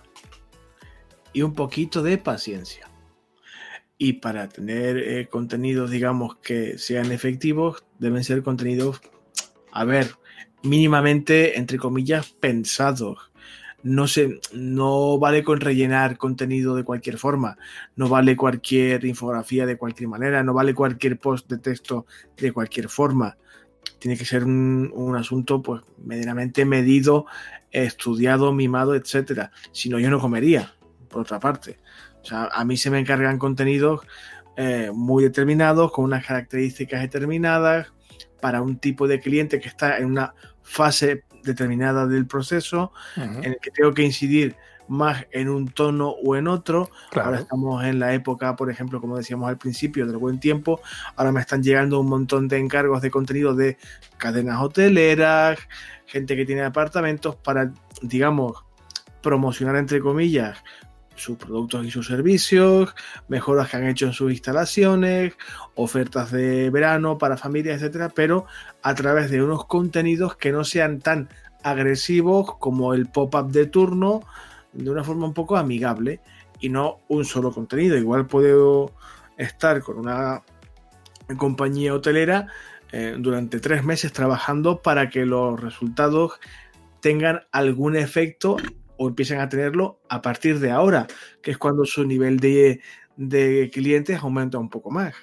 Y un poquito de paciencia. Y para tener eh, contenidos, digamos, que sean efectivos, deben ser contenidos, a ver, mínimamente, entre comillas, pensados no se, no vale con rellenar contenido de cualquier forma, no vale cualquier infografía de cualquier manera, no vale cualquier post de texto de cualquier forma. Tiene que ser un, asunto pues medianamente medido, estudiado, mimado, etcétera. Si no, yo no comería, por otra parte. O sea, a mí se me encargan contenidos eh, muy determinados, con unas características determinadas, para un tipo de cliente que está en una fase determinada del proceso, en el que tengo que incidir más en un tono o en otro. Ahora estamos en la época, por ejemplo, como decíamos al principio, del buen tiempo. Ahora me están llegando un montón de encargos de contenido de cadenas hoteleras, gente que tiene apartamentos para, digamos, promocionar entre comillas sus productos y sus servicios, mejoras que han hecho en sus instalaciones, ofertas de verano para familias, etcétera, pero a través de unos contenidos que no sean tan agresivos como el pop-up de turno, de una forma un poco amigable y no un solo contenido. Igual puedo estar con una compañía hotelera eh, durante tres meses trabajando para que los resultados tengan algún efecto o empiecen a tenerlo a partir de ahora, que es cuando su nivel de, de clientes aumenta un poco más.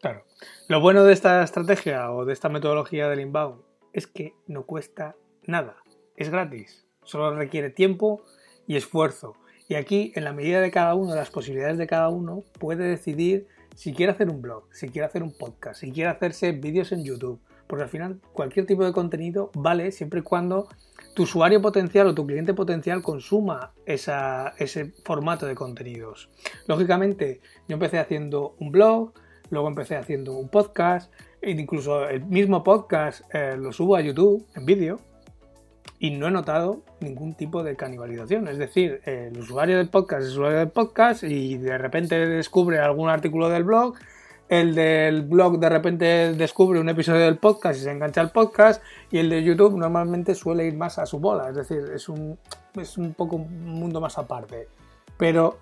Claro. Lo bueno de esta estrategia o de esta metodología del inbound es que no cuesta nada, es gratis, solo requiere tiempo y esfuerzo. Y aquí, en la medida de cada uno, las posibilidades de cada uno, puede decidir si quiere hacer un blog, si quiere hacer un podcast, si quiere hacerse vídeos en YouTube. Porque al final cualquier tipo de contenido vale siempre y cuando tu usuario potencial o tu cliente potencial consuma ese formato de contenidos. Lógicamente, yo empecé haciendo un blog, luego empecé haciendo un podcast, e incluso el mismo podcast eh, lo subo a YouTube en vídeo y no he notado ningún tipo de canibalización. Es decir, el usuario del podcast es usuario del podcast y de repente descubre algún artículo del blog el del blog de repente descubre un episodio del podcast y se engancha al podcast y el de YouTube normalmente suele ir más a su bola, es decir, es un, es un poco un mundo más aparte. Pero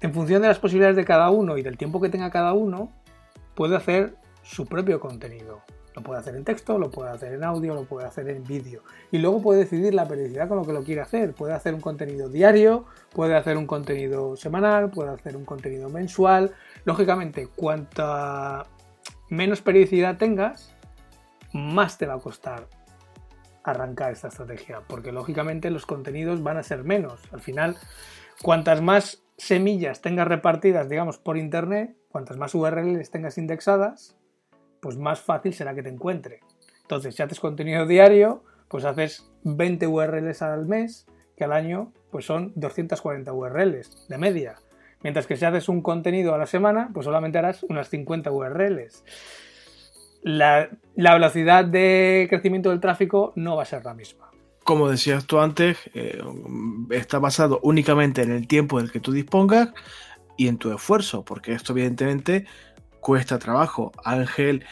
en función de las posibilidades de cada uno y del tiempo que tenga cada uno, puede hacer su propio contenido. Lo puede hacer en texto, lo puede hacer en audio, lo puede hacer en vídeo. Y luego puede decidir la periodicidad con lo que lo quiere hacer. Puede hacer un contenido diario, puede hacer un contenido semanal, puede hacer un contenido mensual. Lógicamente, cuanta menos periodicidad tengas, más te va a costar arrancar esta estrategia. Porque lógicamente los contenidos van a ser menos. Al final, cuantas más semillas tengas repartidas, digamos, por internet, cuantas más URLs tengas indexadas, pues más fácil será que te encuentre. Entonces, si haces contenido diario, pues haces 20 URLs al mes, que al año pues son 240 URLs de media. Mientras que si haces un contenido a la semana, pues solamente harás unas 50 URLs. La, velocidad de crecimiento del tráfico no va a ser la misma. Como decías tú antes, eh, está basado únicamente en el tiempo del que tú dispongas y en tu esfuerzo, porque esto evidentemente cuesta trabajo. Ángel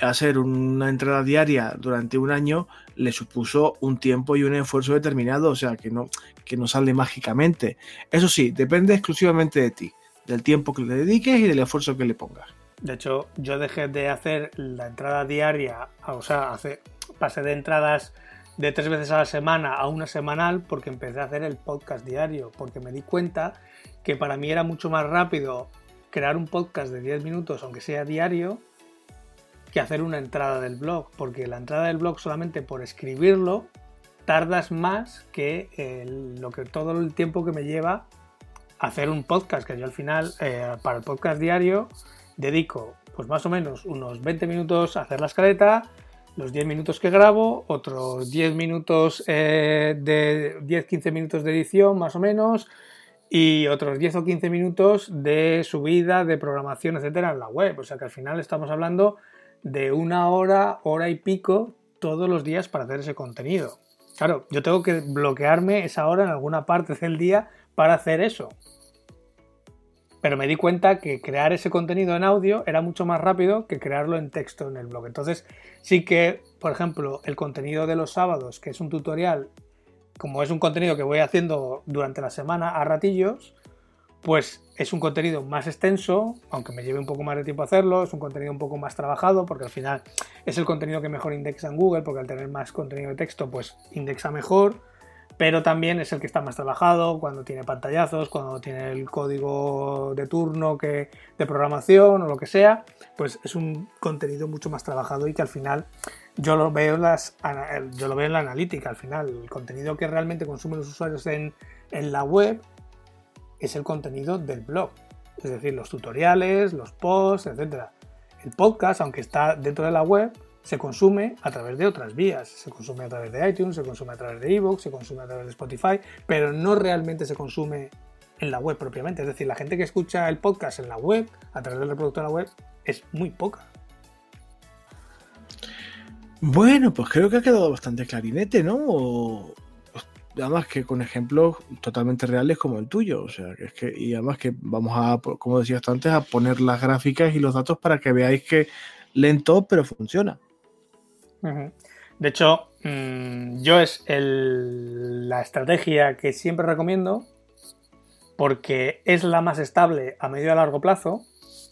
hacer una entrada diaria durante un año le supuso un tiempo y un esfuerzo determinado, o sea, que no, que no sale mágicamente. Eso sí, depende exclusivamente de ti, del tiempo que le dediques y del esfuerzo que le pongas. De hecho, yo dejé de hacer la entrada diaria, o sea, hace, pasé de entradas de tres veces a la semana a una semanal porque empecé a hacer el podcast diario, porque me di cuenta que para mí era mucho más rápido crear un podcast de 10 minutos, aunque sea diario, que hacer una entrada del blog, porque la entrada del blog solamente por escribirlo tardas más que lo que todo el tiempo que me lleva hacer un podcast, que yo al final eh, para el podcast diario dedico pues más o menos unos 20 minutos a hacer la escaleta, los 10 minutos que grabo, otros 10 minutos eh, de 10-15 minutos de edición más o menos, y otros 10 o 15 minutos de subida, de programación, etcétera, en la web. O sea que al final estamos hablando de una hora, hora y pico todos los días para hacer ese contenido. Claro, yo tengo que bloquearme esa hora en alguna parte del día para hacer eso. Pero me di cuenta que crear ese contenido en audio era mucho más rápido que crearlo en texto en el blog. Entonces, sí que, por ejemplo, el contenido de los sábados, que es un tutorial como es un contenido que voy haciendo durante la semana a ratillos, pues es un contenido más extenso, aunque me lleve un poco más de tiempo hacerlo, es un contenido un poco más trabajado, porque al final es el contenido que mejor indexa en Google, porque al tener más contenido de texto, pues indexa mejor, pero también es el que está más trabajado cuando tiene pantallazos, cuando tiene el código de turno que, de programación o lo que sea, pues es un contenido mucho más trabajado y que al final yo lo veo las, yo lo veo en la analítica al final. El contenido que realmente consumen los usuarios en, en la web es el contenido del blog. Es decir, los tutoriales, los posts, etc. El podcast, aunque está dentro de la web, se consume a través de otras vías. Se consume a través de iTunes, se consume a través de Evox, se consume a través de Spotify, pero no realmente se consume en la web propiamente. Es decir, la gente que escucha el podcast en la web, a través del reproductor de la web, es muy poca. Bueno, pues creo que ha quedado bastante clarinete, ¿no? además que con ejemplos totalmente reales como el tuyo. O sea, que es que, y además que vamos a, como decías antes, a poner las gráficas y los datos para que veáis que lento, pero funciona. De hecho, mm, yo es la estrategia que siempre recomiendo porque es la más estable a medio y a largo plazo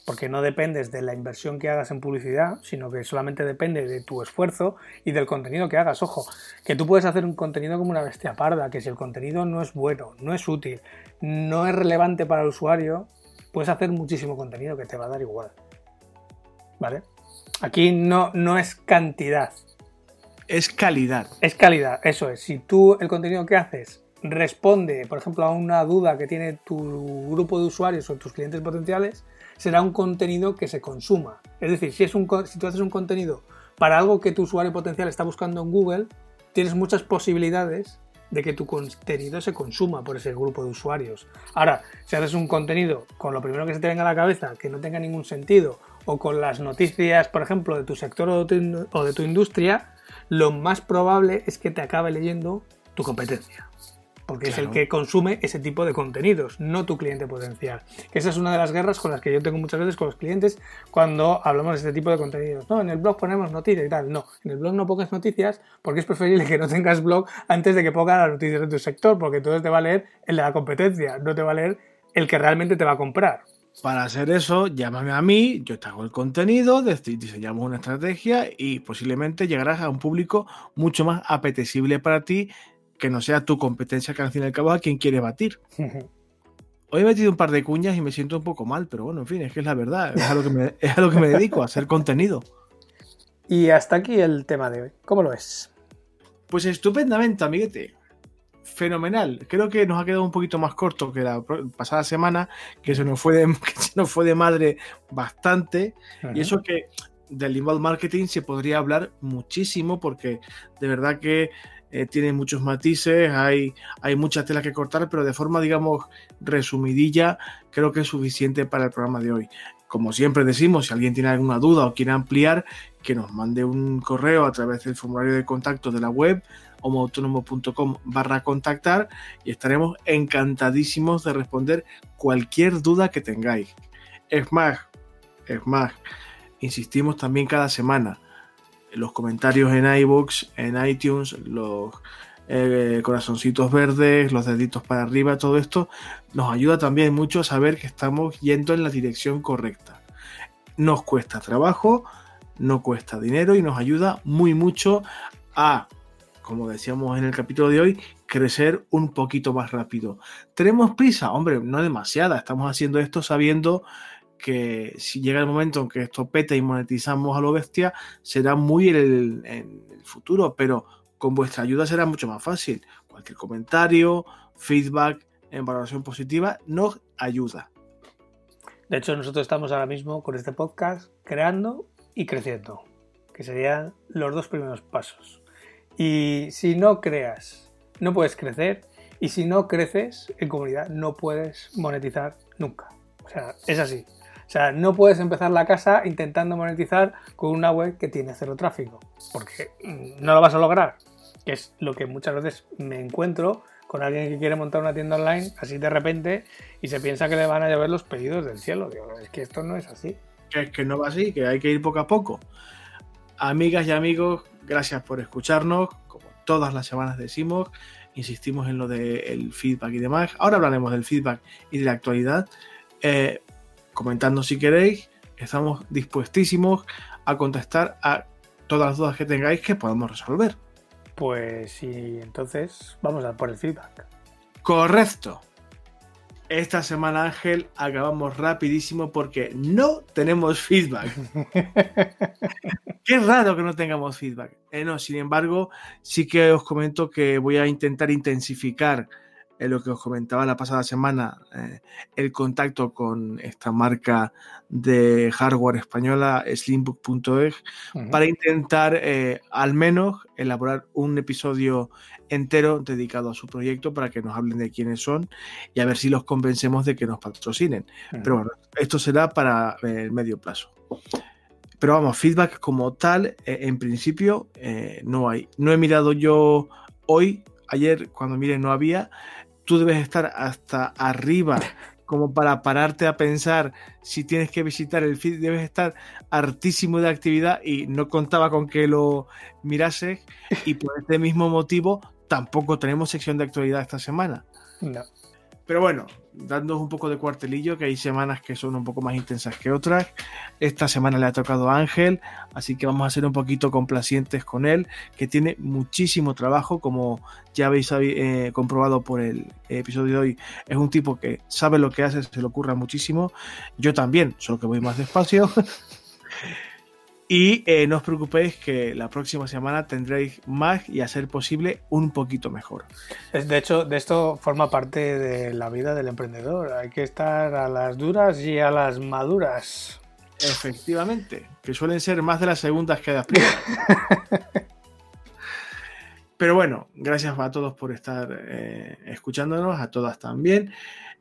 porque no dependes de la inversión que hagas en publicidad, sino que solamente depende de tu esfuerzo y del contenido que hagas. Ojo, que tú puedes hacer un contenido como una bestia parda, que si el contenido no es bueno, no es útil, no es relevante para el usuario, puedes hacer muchísimo contenido que te va a dar igual. ¿Vale? Aquí no, no es cantidad. Es calidad. Es calidad, eso es. Si tú el contenido que haces responde, por ejemplo, a una duda que tiene tu grupo de usuarios o tus clientes potenciales, será un contenido que se consuma. Es decir, si, es un, si tú haces un contenido para algo que tu usuario potencial está buscando en Google, tienes muchas posibilidades de que tu contenido se consuma por ese grupo de usuarios. Ahora, si haces un contenido con lo primero que se te venga a la cabeza, que no tenga ningún sentido, o con las noticias, por ejemplo, de tu sector o de tu industria, lo más probable es que te acabe leyendo tu competencia porque es el que consume ese tipo de contenidos, no tu cliente potencial. esa es una de las guerras con las que yo tengo muchas veces con los clientes cuando hablamos de este tipo de contenidos. No, en el blog ponemos noticias y tal. No, en el blog no pongas noticias porque es preferible que no tengas blog antes de que pongas las noticias de tu sector, porque entonces te va a leer el de la competencia, no te va a leer el que realmente te va a comprar. Para hacer eso, llámame a mí, yo te hago el contenido, diseñamos una estrategia y posiblemente llegarás a un público mucho más apetecible para ti que no sea tu competencia que al fin y al cabo a quien quiere batir. Hoy he metido un par de cuñas y me siento un poco mal, pero bueno, en fin, es que es la verdad, es a lo que me, es a lo que me dedico, a hacer contenido. Y hasta aquí el tema de hoy. ¿Cómo lo es? Pues estupendamente, amiguete. Fenomenal. Creo que nos ha quedado un poquito más corto que la pasada semana, que se nos fue de, nos fue de madre bastante. Y eso que del inbound marketing se podría hablar muchísimo porque de verdad que eh, tiene muchos matices, hay, hay mucha tela que cortar, pero de forma, digamos, resumidilla, creo que es suficiente para el programa de hoy. Como siempre decimos, si alguien tiene alguna duda o quiere ampliar, que nos mande un correo a través del formulario de contacto de la web homoautónomo.com barra contactar y estaremos encantadísimos de responder cualquier duda que tengáis. Es más, es más, insistimos también cada semana los comentarios en iBooks, en iTunes, los eh, corazoncitos verdes, los deditos para arriba, todo esto nos ayuda también mucho a saber que estamos yendo en la dirección correcta. Nos cuesta trabajo, no cuesta dinero y nos ayuda muy mucho a, como decíamos en el capítulo de hoy, crecer un poquito más rápido. ¿Tenemos prisa? Hombre, no demasiada. Estamos haciendo esto sabiendo que si llega el momento en que esto pete y monetizamos a lo bestia, será muy en el, futuro, pero con vuestra ayuda será mucho más fácil. Cualquier comentario, feedback en valoración positiva nos ayuda. De hecho, nosotros estamos ahora mismo con este podcast creando y creciendo, que serían los dos primeros pasos. Y si no creas, no puedes crecer, y si no creces en comunidad, no puedes monetizar nunca. O sea, es así. O sea, no puedes empezar la casa intentando monetizar con una web que tiene cero tráfico, porque no lo vas a lograr. Es lo que muchas veces me encuentro con alguien que quiere montar una tienda online así de repente y se piensa que le van a llover los pedidos del cielo. Digo, es que esto no es así. Es que no va así, que hay que ir poco a poco. Amigas y amigos, gracias por escucharnos. Como todas las semanas decimos, insistimos en lo del feedback y demás. Ahora hablaremos del feedback y de la actualidad. Eh, comentando si queréis. Estamos dispuestísimos a contestar a todas las dudas que tengáis que podamos resolver. Pues sí, entonces vamos a por el feedback. Correcto. Esta semana, Ángel, acabamos rapidísimo porque no tenemos feedback. Qué raro que no tengamos feedback. Eh, no, sin embargo, sí que os comento que voy a intentar intensificar en lo que os comentaba la pasada semana, eh, el contacto con esta marca de hardware española, slimbook.es, para intentar eh, al menos elaborar un episodio entero dedicado a su proyecto para que nos hablen de quiénes son y a ver si los convencemos de que nos patrocinen. Pero bueno, esto será para el medio plazo. Pero vamos, feedback como tal, en principio no hay. No he mirado yo hoy ayer cuando mire no había, tú debes estar hasta arriba como para pararte a pensar si tienes que visitar el feed, debes estar hartísimo de actividad y no contaba con que lo mirases y por este mismo motivo tampoco tenemos sección de actualidad esta semana. No. Pero bueno, dándonos un poco de cuartelillo, que hay semanas que son un poco más intensas que otras. Esta semana le ha tocado a Ángel, así que vamos a ser un poquito complacientes con él, que tiene muchísimo trabajo, como ya habéis eh, comprobado por el episodio de hoy. Es un tipo que sabe lo que hace, se le ocurra muchísimo. Yo también, solo que voy más despacio. Y eh, no os preocupéis que la próxima semana tendréis más y a ser posible un poquito mejor. De hecho, de esto forma parte de la vida del emprendedor. Hay que estar a las duras y a las maduras. Efectivamente, que suelen ser más de las segundas que de las primeras. Pero bueno, gracias a todos por estar eh, escuchándonos, a todas también.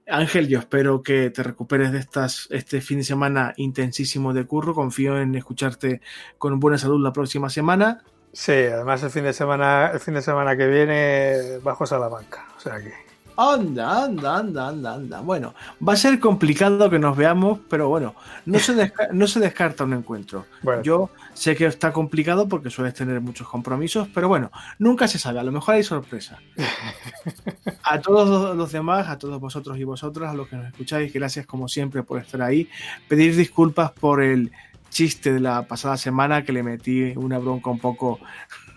Ángel, yo espero que te recuperes de estas, este fin de semana intensísimo de curro. Confío en escucharte con buena salud la próxima semana. Sí, además el fin de semana, el fin de semana que viene bajo Salamanca. O sea que. Anda, anda, anda, anda, anda. Bueno, va a ser complicado que nos veamos, pero bueno, no se, no se descarta un encuentro. Yo sé que está complicado porque sueles tener muchos compromisos, pero bueno, nunca se sabe, a lo mejor hay sorpresa. A todos los demás, a todos vosotros y vosotras, a los que nos escucháis, gracias como siempre por estar ahí. Pedir disculpas por el chiste de la pasada semana que le metí una bronca un poco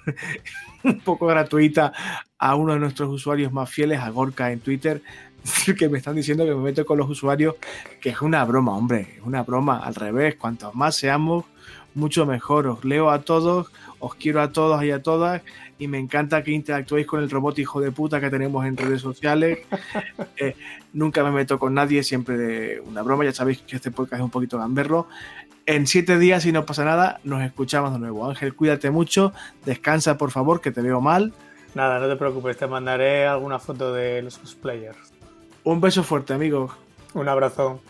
un poco gratuita a uno de nuestros usuarios más fieles, a Gorka en Twitter, que me están diciendo que me meto con los usuarios, que es una broma, hombre, es una broma, al revés, cuantos más seamos, mucho mejor. Os leo a todos, os quiero a todos y a todas, y me encanta que interactuéis con el robot hijo de puta que tenemos en redes sociales. Eh, nunca me meto con nadie, siempre de una broma, ya sabéis que este podcast es un poquito gamberro en siete días, si no pasa nada, nos escuchamos de nuevo. Ángel, cuídate mucho, descansa por favor, que te veo mal. Nada, no te preocupes, te mandaré alguna foto de los cosplayers. Un beso fuerte, amigo. Un abrazo.